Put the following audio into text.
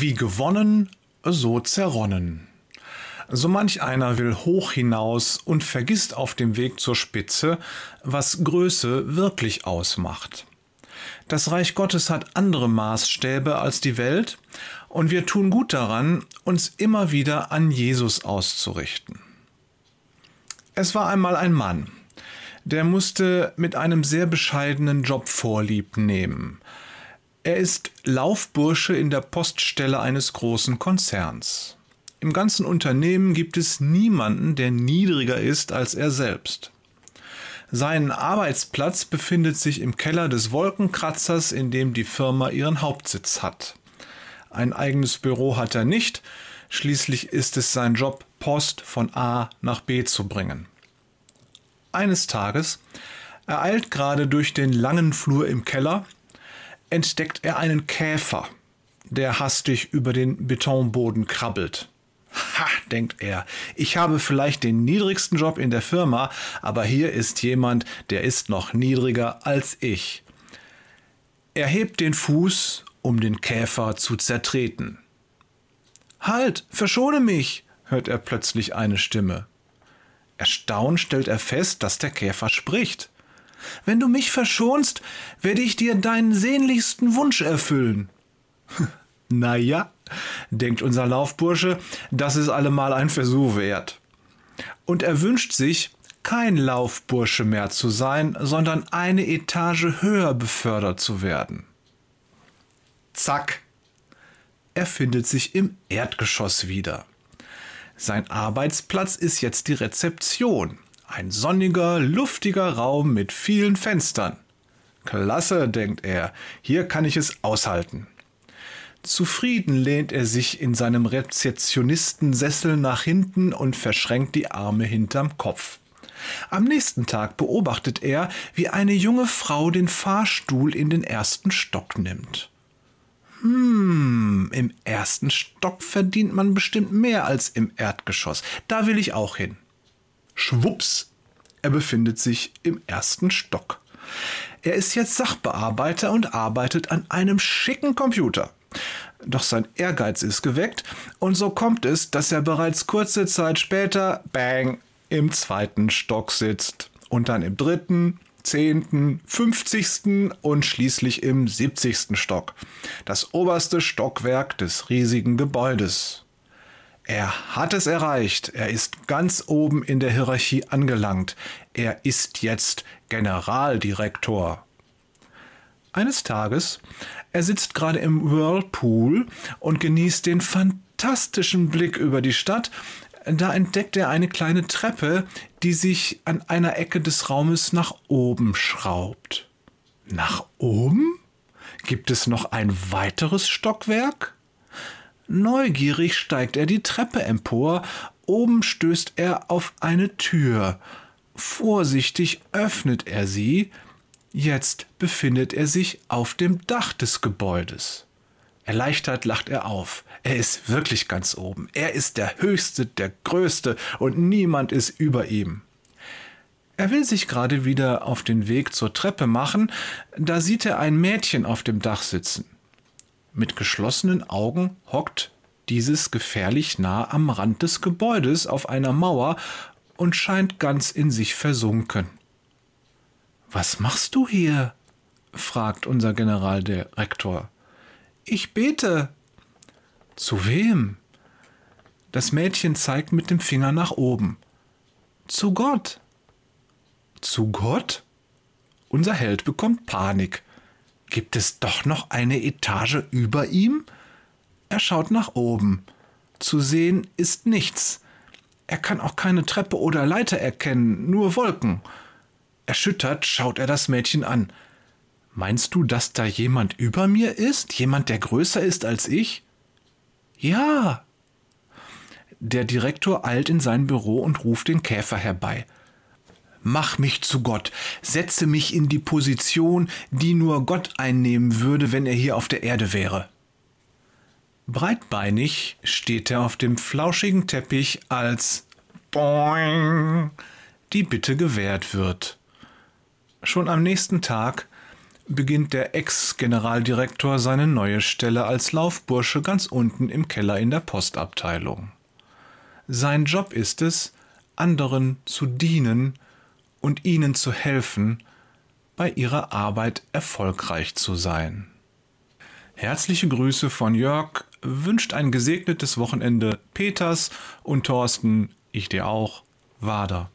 Wie gewonnen, so zerronnen. So manch einer will hoch hinaus und vergisst auf dem Weg zur Spitze, was Größe wirklich ausmacht. Das Reich Gottes hat andere Maßstäbe als die Welt, und wir tun gut daran, uns immer wieder an Jesus auszurichten. Es war einmal ein Mann, der musste mit einem sehr bescheidenen Job vorlieb nehmen. Er ist Laufbursche in der Poststelle eines großen Konzerns. Im ganzen Unternehmen gibt es niemanden, der niedriger ist als er selbst. Sein Arbeitsplatz befindet sich im Keller des Wolkenkratzers, in dem die Firma ihren Hauptsitz hat. Ein eigenes Büro hat er nicht, schließlich ist es sein Job, Post von A nach B zu bringen. Eines Tages, er eilt gerade durch den langen Flur im Keller, entdeckt er einen Käfer, der hastig über den Betonboden krabbelt. Ha, denkt er, ich habe vielleicht den niedrigsten Job in der Firma, aber hier ist jemand, der ist noch niedriger als ich. Er hebt den Fuß, um den Käfer zu zertreten. Halt, verschone mich, hört er plötzlich eine Stimme. Erstaunt stellt er fest, dass der Käfer spricht. Wenn du mich verschonst, werde ich dir deinen sehnlichsten Wunsch erfüllen. na ja, denkt unser Laufbursche, das ist allemal ein Versuch wert. Und er wünscht sich, kein Laufbursche mehr zu sein, sondern eine Etage höher befördert zu werden. Zack! Er findet sich im Erdgeschoss wieder. Sein Arbeitsplatz ist jetzt die Rezeption. Ein sonniger, luftiger Raum mit vielen Fenstern. Klasse, denkt er, hier kann ich es aushalten. Zufrieden lehnt er sich in seinem Rezeptionistensessel nach hinten und verschränkt die Arme hinterm Kopf. Am nächsten Tag beobachtet er, wie eine junge Frau den Fahrstuhl in den ersten Stock nimmt. Hm, im ersten Stock verdient man bestimmt mehr als im Erdgeschoss. Da will ich auch hin. Schwups, er befindet sich im ersten Stock. Er ist jetzt Sachbearbeiter und arbeitet an einem schicken Computer. Doch sein Ehrgeiz ist geweckt und so kommt es, dass er bereits kurze Zeit später, bang, im zweiten Stock sitzt und dann im dritten, zehnten, fünfzigsten und schließlich im siebzigsten Stock. Das oberste Stockwerk des riesigen Gebäudes. Er hat es erreicht. Er ist ganz oben in der Hierarchie angelangt. Er ist jetzt Generaldirektor. Eines Tages, er sitzt gerade im Whirlpool und genießt den fantastischen Blick über die Stadt, da entdeckt er eine kleine Treppe, die sich an einer Ecke des Raumes nach oben schraubt. Nach oben? Gibt es noch ein weiteres Stockwerk? Neugierig steigt er die Treppe empor, oben stößt er auf eine Tür. Vorsichtig öffnet er sie, Jetzt befindet er sich auf dem Dach des Gebäudes. Erleichtert lacht er auf. Er ist wirklich ganz oben. Er ist der Höchste, der Größte und niemand ist über ihm. Er will sich gerade wieder auf den Weg zur Treppe machen, da sieht er ein Mädchen auf dem Dach sitzen. Mit geschlossenen Augen hockt dieses gefährlich nah am Rand des Gebäudes auf einer Mauer und scheint ganz in sich versunken. Was machst du hier? fragt unser Generaldirektor. Ich bete. Zu wem? Das Mädchen zeigt mit dem Finger nach oben. Zu Gott. Zu Gott? Unser Held bekommt Panik. Gibt es doch noch eine Etage über ihm? Er schaut nach oben. Zu sehen ist nichts. Er kann auch keine Treppe oder Leiter erkennen, nur Wolken. Erschüttert schaut er das Mädchen an. Meinst du, dass da jemand über mir ist? Jemand, der größer ist als ich? Ja. Der Direktor eilt in sein Büro und ruft den Käfer herbei. Mach mich zu Gott, setze mich in die Position, die nur Gott einnehmen würde, wenn er hier auf der Erde wäre. Breitbeinig steht er auf dem flauschigen Teppich, als Boing die Bitte gewährt wird. Schon am nächsten Tag beginnt der Ex-Generaldirektor seine neue Stelle als Laufbursche ganz unten im Keller in der Postabteilung. Sein Job ist es, anderen zu dienen und ihnen zu helfen, bei ihrer Arbeit erfolgreich zu sein. Herzliche Grüße von Jörg, wünscht ein gesegnetes Wochenende Peters und Thorsten, ich dir auch, Wader.